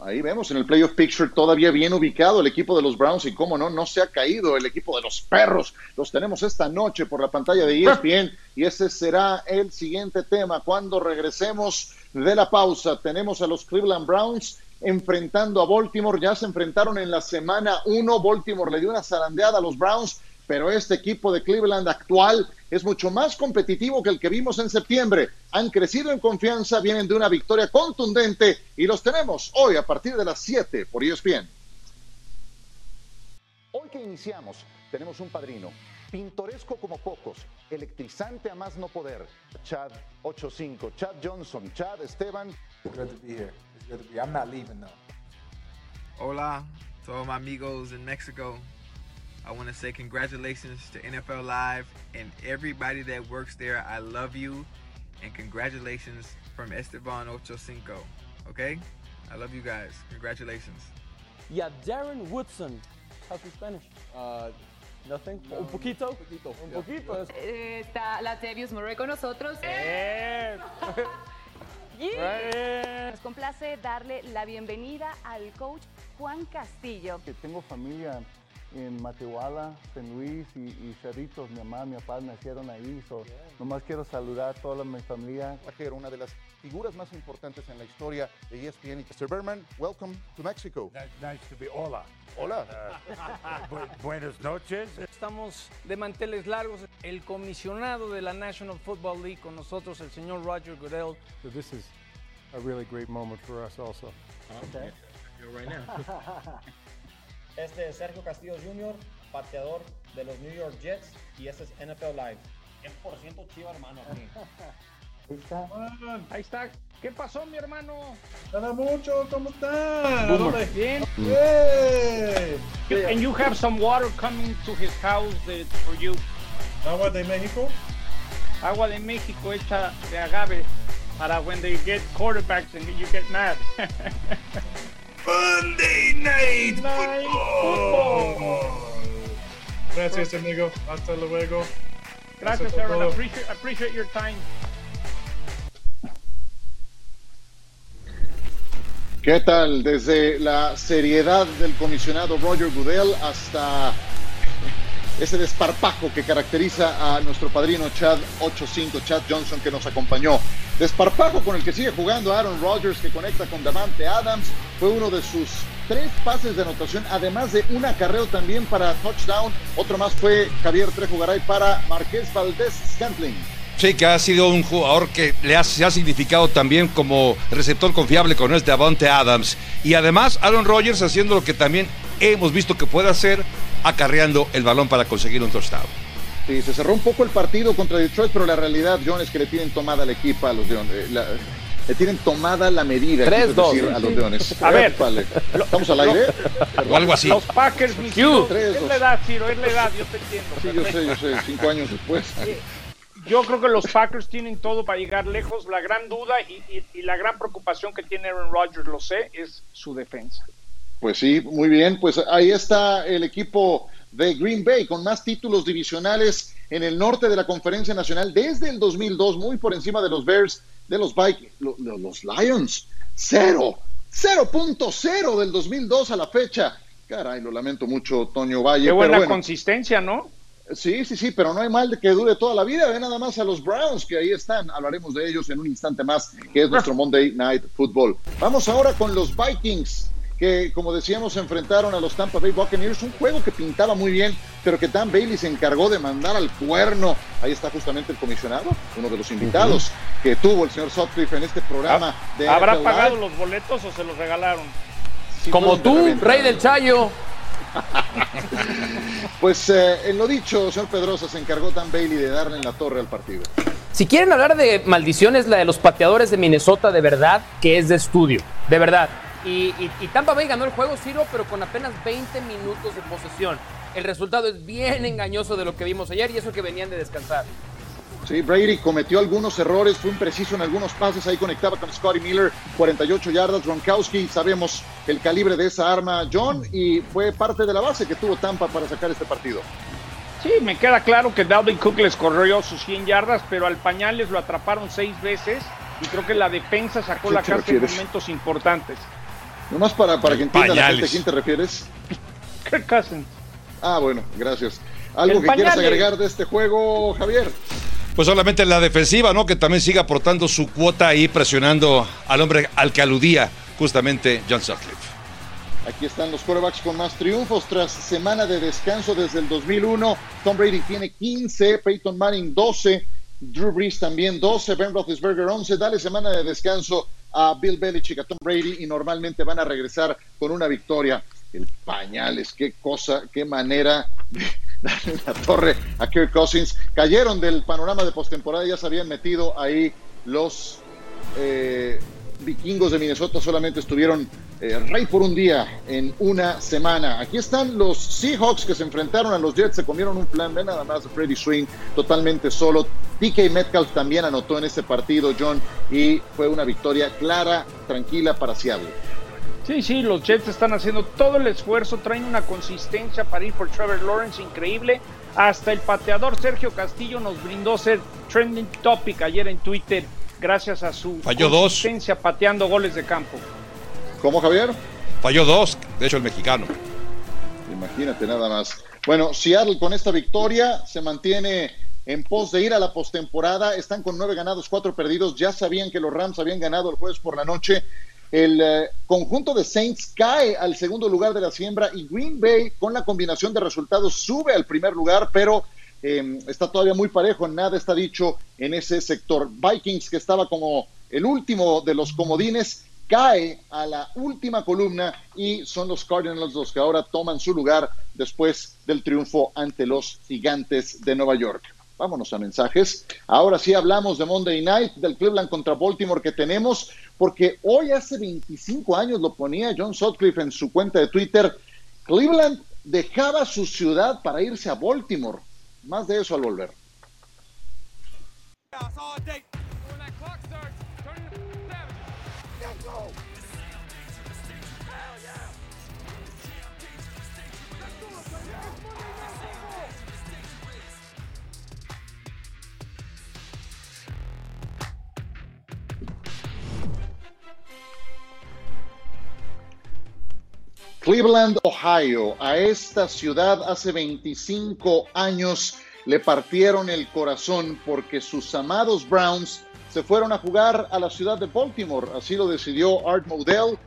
Ahí vemos en el playoff picture todavía bien ubicado el equipo de los Browns y cómo no, no se ha caído el equipo de los perros. Los tenemos esta noche por la pantalla de ESPN y ese será el siguiente tema. Cuando regresemos de la pausa, tenemos a los Cleveland Browns enfrentando a Baltimore. Ya se enfrentaron en la semana 1. Baltimore le dio una zarandeada a los Browns, pero este equipo de Cleveland actual es mucho más competitivo que el que vimos en septiembre. Han crecido en confianza, vienen de una victoria contundente y los tenemos hoy a partir de las 7 por ESPN. Hoy que iniciamos, tenemos un padrino, pintoresco como pocos, electrizante a más no poder. Chad 85, Chad Johnson, Chad Esteban. It's good to be here. It's good to be. I'm not leaving though. Hola to all my amigos in Mexico. I want to say congratulations to NFL Live and everybody that works there. I love you and congratulations from Esteban Ocho Cinco. Okay? I love you guys. Congratulations. Y a Darren Woodson. How's your Spanish? Uh, Nothing. Un poquito. Un poquito. Un poquito. Eh, Está Latavius Murray con nosotros. Nos complace darle la bienvenida al coach Juan Castillo. que tengo familia en Matehuala, San Luis y, y Cerritos. Mi mamá, mi papá nacieron ahí. So, nomás quiero saludar a toda mi familia. Era una de las figuras más importantes en la historia de ESPN. Mr. Berman, welcome to Mexico. Nice to be. Hola. Hola. Bu- buenas noches. Estamos de manteles largos. El comisionado de la National Football League con nosotros, el señor Roger Goodell. So this is a really great moment for us also. Okay. Este es Sergio Castillo Jr., pateador de los New York Jets, y este es NFL Live. 100% chiva, hermano. aquí. Ahí está. ¿Qué pasó, mi hermano? Nada mucho, ¿cómo dónde? Bien. ¡Yay! You- And you have some water coming to his house for you. Agua de México. Agua de México hecha de agave para when they get quarterbacks and you get mad. Monday Night Football. Gracias, amigo. Hasta luego. Gracias, Aaron. Appreciate, appreciate your time. ¿Qué tal? Desde la seriedad del comisionado Roger Goodell hasta ese desparpajo que caracteriza a nuestro padrino Chad 85, Chad Johnson, que nos acompañó. Desparpajo con el que sigue jugando Aaron Rodgers, que conecta con Davante Adams. Fue uno de sus tres pases de anotación, además de un acarreo también para touchdown. Otro más fue Javier Trejo para Marqués Valdés Scantling. Sí, que ha sido un jugador que le ha significado también como receptor confiable con este Davante Adams. Y además Aaron Rodgers haciendo lo que también hemos visto que puede hacer, acarreando el balón para conseguir un touchdown. Sí, se cerró un poco el partido contra Detroit, pero la realidad, John, es que le tienen tomada la equipa a los Leones. eh, la- le tienen tomada la medida Tres, quiso dos. decir, a los Leones. A ver. Épale. ¿Estamos al aire? O algo así. Los Packers, mi Ciro, es la edad, Ciro, es la edad, yo te entiendo. Sí, yo sé, yo sé, cinco años después. Yo creo que los Packers tienen todo para llegar lejos. La gran duda y, y- y la gran preocupación que tiene Aaron Rodgers, lo sé, es su defensa. Pues sí, muy bien. Pues ahí está el equipo de Green Bay con más títulos divisionales en el norte de la Conferencia Nacional desde el 2002, muy por encima de los Bears, de los Vikings, lo- lo- los Lions. Cero, 0.0 del 2002 a la fecha. Caray, lo lamento mucho, Toño Valle. Qué pero buena bueno. consistencia, ¿no? Sí, sí, sí, pero no hay mal de que dure toda la vida. Ve nada más a los Browns que ahí están. Hablaremos de ellos en un instante más, que es nuestro Monday Night Football. Vamos ahora con los Vikings, que como decíamos, se enfrentaron a los Tampa Bay Buccaneers. Un juego que pintaba muy bien, pero que Dan Bailey se encargó de mandar al cuerno. Ahí está justamente el comisionado, uno de los invitados que tuvo el señor Sutcliffe en este programa de ¿Habrá NFL pagado Live. los boletos o se los regalaron? Como tú, reventa. rey del Chayo. Pues eh, en lo dicho, señor Pedrosa se encargó Dan Bailey de darle en la torre al partido. Si quieren hablar de maldiciones, la de los pateadores de Minnesota, de verdad, que es de estudio. De verdad. Y, y- y Tampa Bay ganó el juego, Ciro, pero con apenas 20 minutos de posesión. El resultado es bien engañoso de lo que vimos ayer y eso que venían de descansar. Sí, Brady cometió algunos errores, fue impreciso en algunos pases, ahí conectaba con Scotty Miller, 48 yardas, Gronkowski, sabemos el calibre de esa arma, John, y fue parte de la base que tuvo Tampa para sacar este partido. Sí, me queda claro que Dalvin Cook les corrió sus 100 yardas, pero al Pañales lo atraparon seis veces y creo que la defensa sacó ¿Qué la carta en momentos importantes. Nomás para, para que entienda la gente a quién te refieres. Kirk Cousins. Ah, bueno, gracias. ¿Algo El que quieras pañales. agregar de este juego, Javier? Pues solamente la defensiva, ¿no? Que también sigue aportando su cuota ahí, presionando al hombre al que aludía justamente John Sutcliffe. Aquí están los quarterbacks con más triunfos tras semana de descanso desde el 2001. Tom Brady tiene 15, Peyton Manning 12, Drew Brees también 12, Ben Roethlisberger 11. Dale semana de descanso a Bill Belichick, a Tom Brady y normalmente van a regresar con una victoria. El pañales, qué cosa, qué manera de darle la torre a Kirk Cousins. Cayeron del panorama de postemporada, ya se habían metido ahí los eh, vikingos de Minnesota solamente estuvieron eh, rey por un día en una semana. Aquí están los Seahawks que se enfrentaron a los Jets, se comieron un plan de nada más de Freddy Swing totalmente solo. DK Metcalf también anotó en este partido, John, y fue una victoria clara, tranquila para Seattle. Sí, sí, los Jets están haciendo todo el esfuerzo, traen una consistencia para ir por Trevor Lawrence increíble. Hasta el pateador Sergio Castillo nos brindó ser trending topic ayer en Twitter gracias a su Falló dos. consistencia pateando goles de campo. ¿Cómo, Javier? Falló dos, de hecho el mexicano. Imagínate nada más. Bueno, Seattle con esta victoria se mantiene en pos de ir a la postemporada. Están con nueve ganados, cuatro perdidos. Ya sabían que los Rams habían ganado el jueves por la noche. El eh, conjunto de Saints cae al segundo lugar de la siembra y Green Bay, con la combinación de resultados, sube al primer lugar, pero eh, está todavía muy parejo. Nada está dicho en ese sector. Vikings, que estaba como el último de los comodines, cae a la última columna y son los Cardinals los que ahora toman su lugar después del triunfo ante los gigantes de Nueva York. Vámonos a mensajes. Ahora sí hablamos de Monday Night, del Cleveland contra Baltimore que tenemos, porque hoy hace 25 años lo ponía John Sutcliffe en su cuenta de Twitter. Cleveland dejaba su ciudad para irse a Baltimore. Más de eso al volver. Cleveland, Ohio. A esta ciudad hace 25 años le partieron el corazón porque sus amados Browns se fueron a jugar a la ciudad de Baltimore. Así lo decidió Art Modell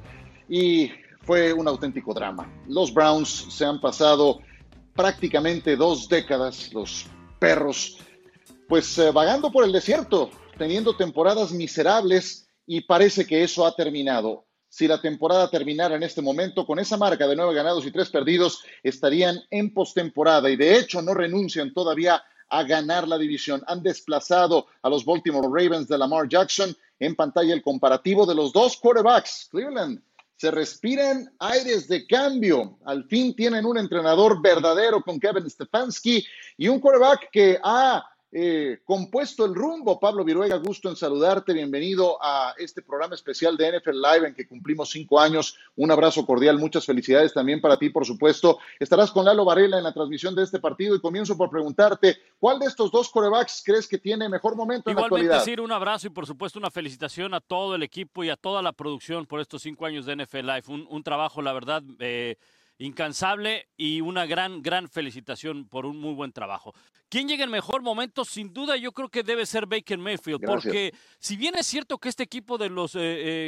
y fue un auténtico drama. Los Browns se han pasado prácticamente dos décadas, los perros, pues eh, vagando por el desierto, teniendo temporadas miserables y parece que eso ha terminado si la temporada terminara en este momento con esa marca de nueve ganados y tres perdidos, estarían en postemporada y de hecho no renuncian todavía a ganar la división. Han desplazado a los Baltimore Ravens de Lamar Jackson en pantalla el comparativo de los dos quarterbacks. Cleveland se respiran aires de cambio. Al fin tienen un entrenador verdadero con Kevin Stefanski y un quarterback que ha eh, compuesto el rumbo. Pablo Viruega, gusto en saludarte. Bienvenido a este programa especial de NFL Live en que cumplimos cinco años. Un abrazo cordial, muchas felicidades también para ti, por supuesto. Estarás con Lalo Varela en la transmisión de este partido y comienzo por preguntarte, ¿cuál de estos dos corebacks crees que tiene mejor momento en la Igualmente, actualidad? Sir, un abrazo y por supuesto una felicitación a todo el equipo y a toda la producción por estos cinco años de NFL Live. Un, un trabajo, la verdad, eh, incansable y una gran, gran felicitación por un muy buen trabajo. ¿Quién llega en mejor momento? Sin duda yo creo que debe ser Baker Mayfield, Gracias. porque si bien es cierto que este equipo de los eh,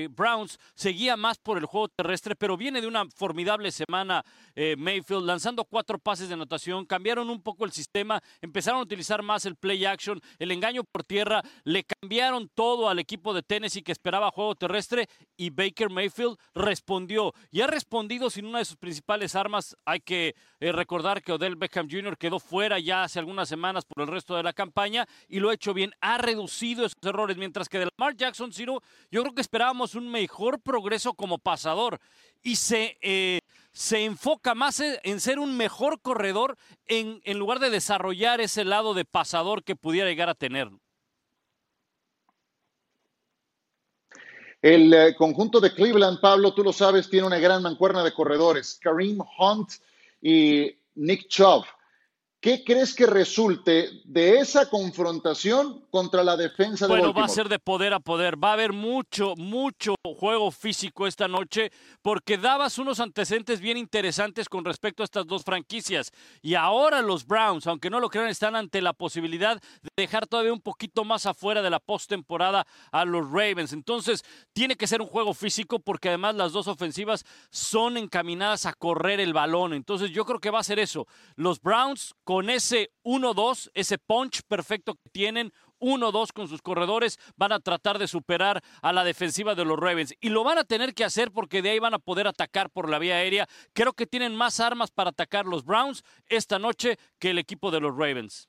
eh, Browns seguía más por el juego terrestre, pero viene de una formidable semana eh, Mayfield, lanzando cuatro pases de anotación, cambiaron un poco el sistema, empezaron a utilizar más el play action, el engaño por tierra, le cambiaron todo al equipo de Tennessee que esperaba juego terrestre y Baker Mayfield respondió y ha respondido sin una de sus principales armas. Hay que eh, recordar que Odell Beckham Jr. quedó fuera ya hace algunas semanas por el resto de la campaña y lo ha hecho bien, ha reducido esos errores, mientras que de Lamar Jackson, Ciro, yo creo que esperábamos un mejor progreso como pasador y se, eh, se enfoca más en en ser un mejor corredor en, en lugar de desarrollar ese lado de pasador que pudiera llegar a tener. El eh, conjunto de Cleveland, Pablo, tú lo sabes, tiene una gran mancuerna de corredores, Kareem Hunt y Nick Chubb. ¿Qué crees que resulte de esa confrontación contra la defensa de Bueno, va a ser de poder a poder. Va a haber mucho, mucho juego físico esta noche porque dabas unos antecedentes bien interesantes con respecto a estas dos franquicias. Y ahora los Browns, aunque no lo crean, están ante la posibilidad de dejar todavía un poquito más afuera de la postemporada a los Ravens. Entonces, tiene que ser un juego físico porque además las dos ofensivas son encaminadas a correr el balón. Entonces, yo creo que va a ser eso. Los Browns con ese 1-2, ese punch perfecto que tienen, 1-2 con sus corredores, van a tratar de superar a la defensiva de los Ravens. Y lo van a tener que hacer porque de ahí van a poder atacar por la vía aérea. Creo que tienen más armas para atacar los Browns esta noche que el equipo de los Ravens.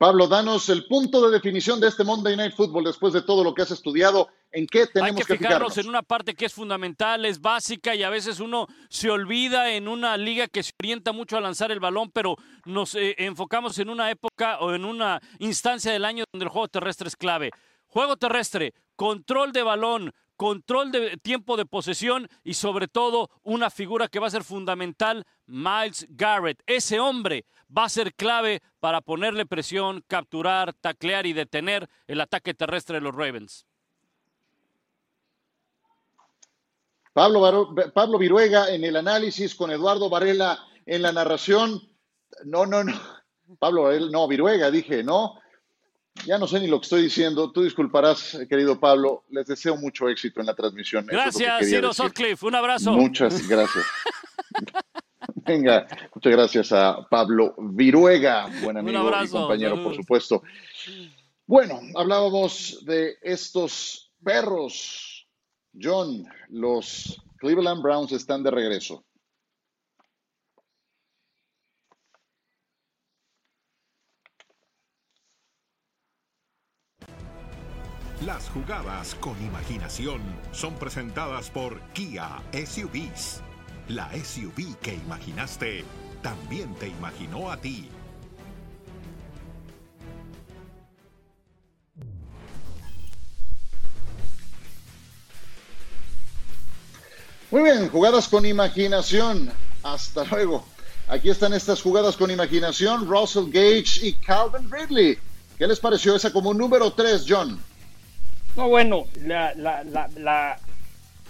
Pablo, danos el punto de definición de este Monday Night Football después de todo lo que has estudiado. ¿En qué Hay tenemos que que, fijarnos fijarnos? en una parte que es fundamental, es básica y a veces uno se olvida en una liga que se orienta mucho a lanzar el balón, pero nos eh, enfocamos en una época o en una instancia del año donde el juego terrestre es clave. Juego terrestre, control de balón, control de tiempo de posesión y sobre todo una figura que va a ser fundamental, Miles Garrett. Ese hombre va a ser clave para ponerle presión, capturar, taclear y detener el ataque terrestre de los Ravens. Pablo, Pablo Viruega en el análisis, con Eduardo Varela en la narración. No, no, no. Pablo Varela, no, Viruega, dije, no. Ya no sé ni lo que estoy diciendo. Tú disculparás, querido Pablo. Les deseo mucho éxito en la transmisión. Es Gracias, Ciro decir. Sutcliffe. Un abrazo. Muchas gracias. Venga, muchas gracias a Pablo Viruega, buen amigo y compañero, por supuesto. Bueno, hablábamos de estos perros. John, los Cleveland Browns están de regreso. Las jugadas con imaginación son presentadas por Kia SUVs. La SUV que imaginaste también te imaginó a ti. Muy bien, jugadas con imaginación. Hasta luego. Aquí están estas jugadas con imaginación. Russell Gage y Calvin Ridley. ¿Qué les pareció esa como número 3, John? No, bueno, la, la- la- la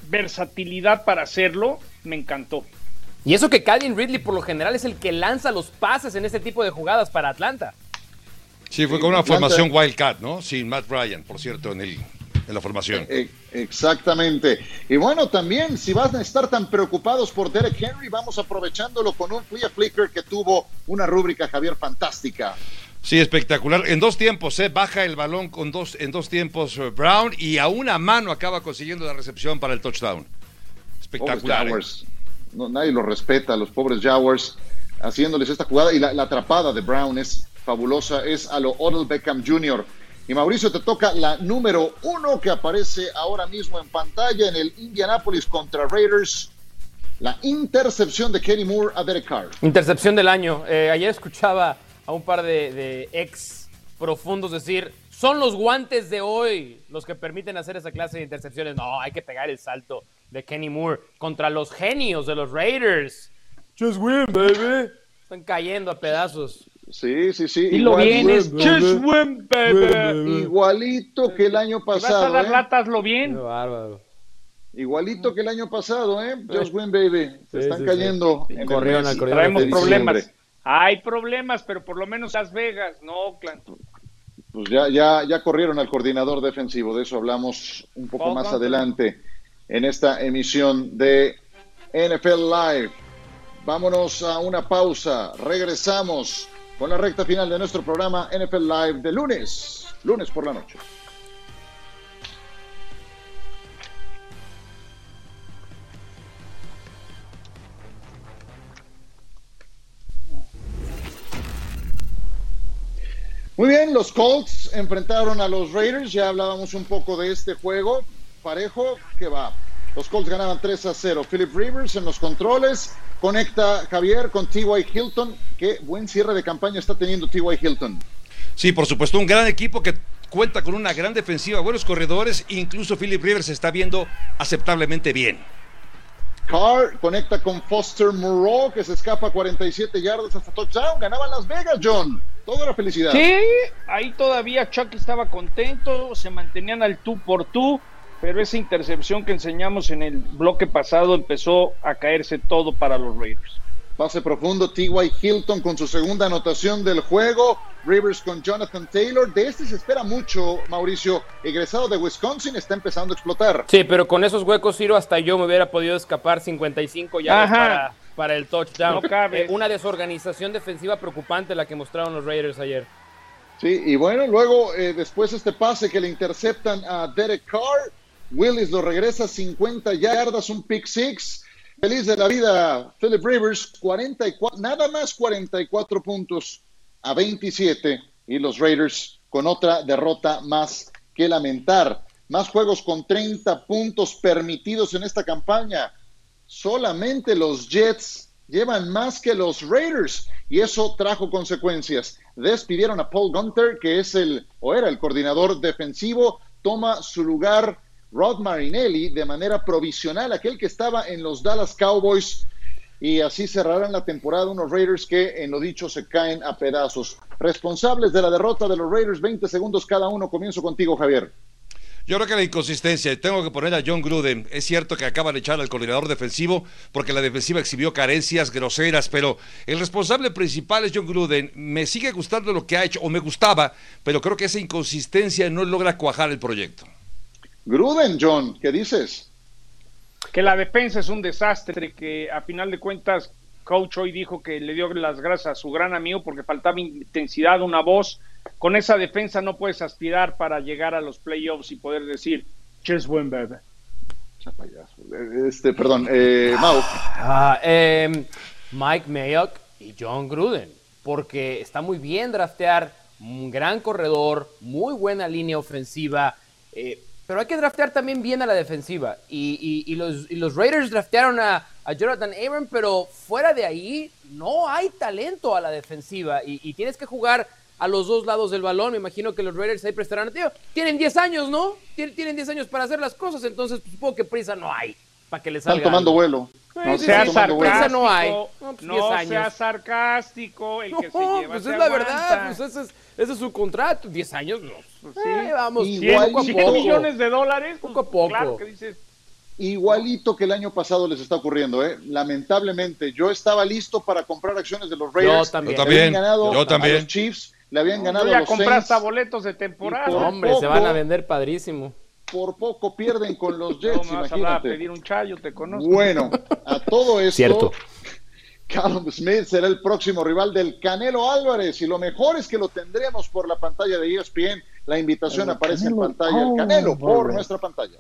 versatilidad para hacerlo me encantó. Y eso que Calvin Ridley por lo general es el que lanza los pases en este tipo de jugadas para Atlanta. Sí, fue con una Atlanta- formación Wildcat, ¿no? Sin Matt Ryan, por cierto, en, el, en la formación. Eh, Exactamente. Y bueno, también, si van a estar tan preocupados por Derek Henry, vamos aprovechándolo con un Flea Flicker que tuvo una rúbrica, Javier, fantástica. Sí, espectacular. En dos tiempos, ¿eh? baja el balón con dos, en dos tiempos eh, Brown y a una mano acaba consiguiendo la recepción para el touchdown. Espectacular. ¿eh? No, nadie los respeta, los pobres Jaguars, haciéndoles esta jugada. Y la, la atrapada de Brown es fabulosa, es a lo Odell Beckham Jr. Y Mauricio, te toca la número uno que aparece ahora mismo en pantalla en el Indianapolis contra Raiders. La intercepción de Kenny Moore a Derek Carr. Intercepción del año. Eh, ayer escuchaba a un par de, de ex profundos decir, son los guantes de hoy los que permiten hacer esa clase de intercepciones. No, hay que pegar el salto de Kenny Moore contra los genios de los Raiders. Just win, baby. Están cayendo a pedazos. Sí, sí, sí. Dilo bien, igual- es just win, baby. Igualito que el año Si vas a pasado. dar ¿eh? lataslo bien. bárbaro. Igualito que el año pasado, ¿eh? Just win, baby. Se Sí, están sí, cayendo. sí. en Corrieron Traemos problemas. Hay problemas, pero por lo menos Las Vegas, no Oakland. Pues ya, ya, ya corrieron al coordinador defensivo, de eso hablamos un poco más adelante en esta emisión de NFL Live. Vámonos a una pausa, regresamos con la recta final de nuestro programa NFL Live de lunes, lunes por la noche. Muy bien, los Colts enfrentaron a los Raiders, ya hablábamos un poco de este juego, parejo que va. Los Colts ganaban 3 a 0. Philip Rivers en los controles, conecta Javier con T.Y. Hilton. Qué buen cierre de campaña está teniendo T.Y. Hilton. Sí, por supuesto, un gran equipo que cuenta con una gran defensiva, buenos corredores, incluso Philip Rivers se está viendo aceptablemente bien. Carr conecta con Foster Moreau, que se escapa 47 yardas hasta touchdown. Ganaban Las Vegas, John. Todo era felicidad. Sí, ahí todavía Chuck estaba contento, se mantenían al tú por tú, pero esa intercepción que enseñamos en el bloque pasado empezó a caerse todo para los Raiders. Pase profundo, T.Y. Hilton con su segunda anotación del juego. Rivers con Jonathan Taylor. De este se espera mucho, Mauricio. Egresado de Wisconsin, está empezando a explotar. Sí, pero con esos huecos, Ciro, hasta yo me hubiera podido escapar 55 yardas para, para el touchdown. No cabe. Eh, una desorganización defensiva preocupante la que mostraron los Raiders ayer. Sí, y bueno, luego eh, después este pase que le interceptan a Derek Carr. Willis lo regresa 50 yardas, un pick six. Feliz de la vida, Philip Rivers, 44, nada más 44 puntos a 27 y los Raiders con otra derrota más que lamentar. Más juegos con 30 puntos permitidos en esta campaña. Solamente los Jets llevan más que los Raiders y eso trajo consecuencias. Despidieron a Paul Gunter, que es el o era el coordinador defensivo, toma su lugar Rod Marinelli de manera provisional, aquel que estaba en los Dallas Cowboys y así cerrarán la temporada unos Raiders que en lo dicho se caen a pedazos. Responsables de la derrota de los Raiders, 20 segundos cada uno. Comienzo contigo, Javier. Yo creo que la inconsistencia, tengo que poner a John Gruden, es cierto que acaba de echar al coordinador defensivo porque la defensiva exhibió carencias groseras, pero el responsable principal es John Gruden. Me sigue gustando lo que ha hecho, o me gustaba, pero creo que esa inconsistencia no logra cuajar el proyecto. Gruden, John, ¿qué dices? Que la defensa es un desastre, que a final de cuentas, coach hoy dijo que le dio las gracias a su gran amigo porque faltaba intensidad, una voz con esa defensa no puedes aspirar para llegar a los playoffs y poder decir, just win, baby. Este, perdón, eh, Mau. Ah, eh, Mike Mayock y John Gruden, porque está muy bien draftear un gran corredor, muy buena línea ofensiva, eh, pero hay que draftear también bien a la defensiva. Y, y, y, los, y los, Raiders draftearon a, a, Jonathan Abram, pero fuera de ahí no hay talento a la defensiva y tienes que jugar a los dos lados del balón. Me imagino que los Raiders ahí prestarán. Tío, tienen 10 años, ¿no? Tienen 10 años para hacer las cosas, entonces pues, supongo que prisa no hay para que les salga. Están tomando vuelo. No sí, sea sí, sarcástico. No hay. No, pues, no 10 sea años. sarcástico. El que No, se lleva pues se es la verdad, pues ese es, ese es su contrato. 10 años, no. Pues Sí, sí. vamos, Igual poco a y poco. poco. millones de dólares. Poco a poco. Claro que dices, Igualito que el año pasado les está ocurriendo, ¿eh? Lamentablemente, yo estaba listo para comprar acciones de los Raiders. Yo también. Yo también, ganado yo también. A los Chiefs, le habían ganado tú a ya los compraste Saints. boletos de temporada. Hombre, se van a vender padrísimo. Por poco pierden con los No Jets, me vas a pedir un chayo, te conozco. Bueno, a todo esto, Cierto. Callum Smith será el próximo rival del Canelo Álvarez y lo mejor es que lo tendremos por la pantalla de ESPN. La invitación El aparece en pantalla, el Canelo por nuestra pantalla.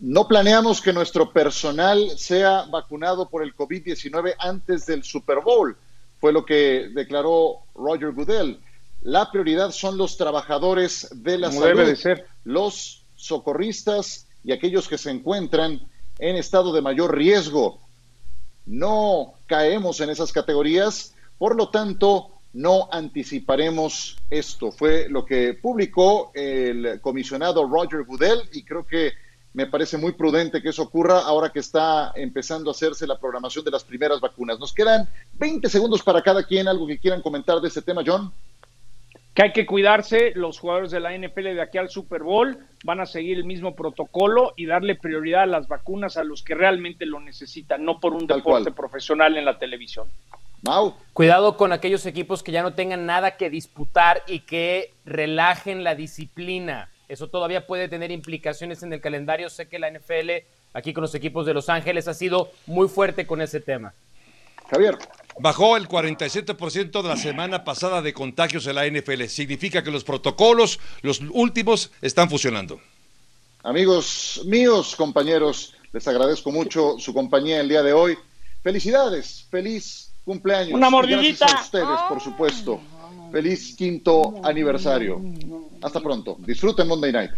No planeamos que nuestro personal sea vacunado por el COVID-19 antes del Super Bowl, fue lo que declaró Roger Goodell. La prioridad son los trabajadores de la Como salud, debe de ser. los socorristas y aquellos que se encuentran en estado de mayor riesgo. No caemos en esas categorías, por lo tanto, no anticiparemos esto. Fue lo que publicó el comisionado Roger Goodell y creo que me parece muy prudente que eso ocurra ahora que está empezando a hacerse la programación de las primeras vacunas. Nos quedan 20 segundos para cada quien. ¿Algo que quieran comentar de este tema, John? que hay que cuidarse, los jugadores de la NFL de aquí al Super Bowl van a seguir el mismo protocolo y darle prioridad a las vacunas a los que realmente lo necesitan, no por un Tal deporte cual. profesional en la televisión. Mau. Cuidado con aquellos equipos que ya no tengan nada que disputar y que relajen la disciplina. Eso todavía puede tener implicaciones en el calendario. Sé que la NFL, aquí con los equipos de Los Ángeles, ha sido muy fuerte con ese tema. Javier. Bajó el 47% de la semana pasada de contagios en la NFL. Significa que los protocolos, los últimos, están funcionando. Amigos míos, compañeros, les agradezco mucho su compañía el día de hoy. Felicidades, feliz cumpleaños. Una mordidita. Gracias a ustedes, por supuesto. Feliz quinto aniversario. Hasta pronto. Disfruten Monday Night.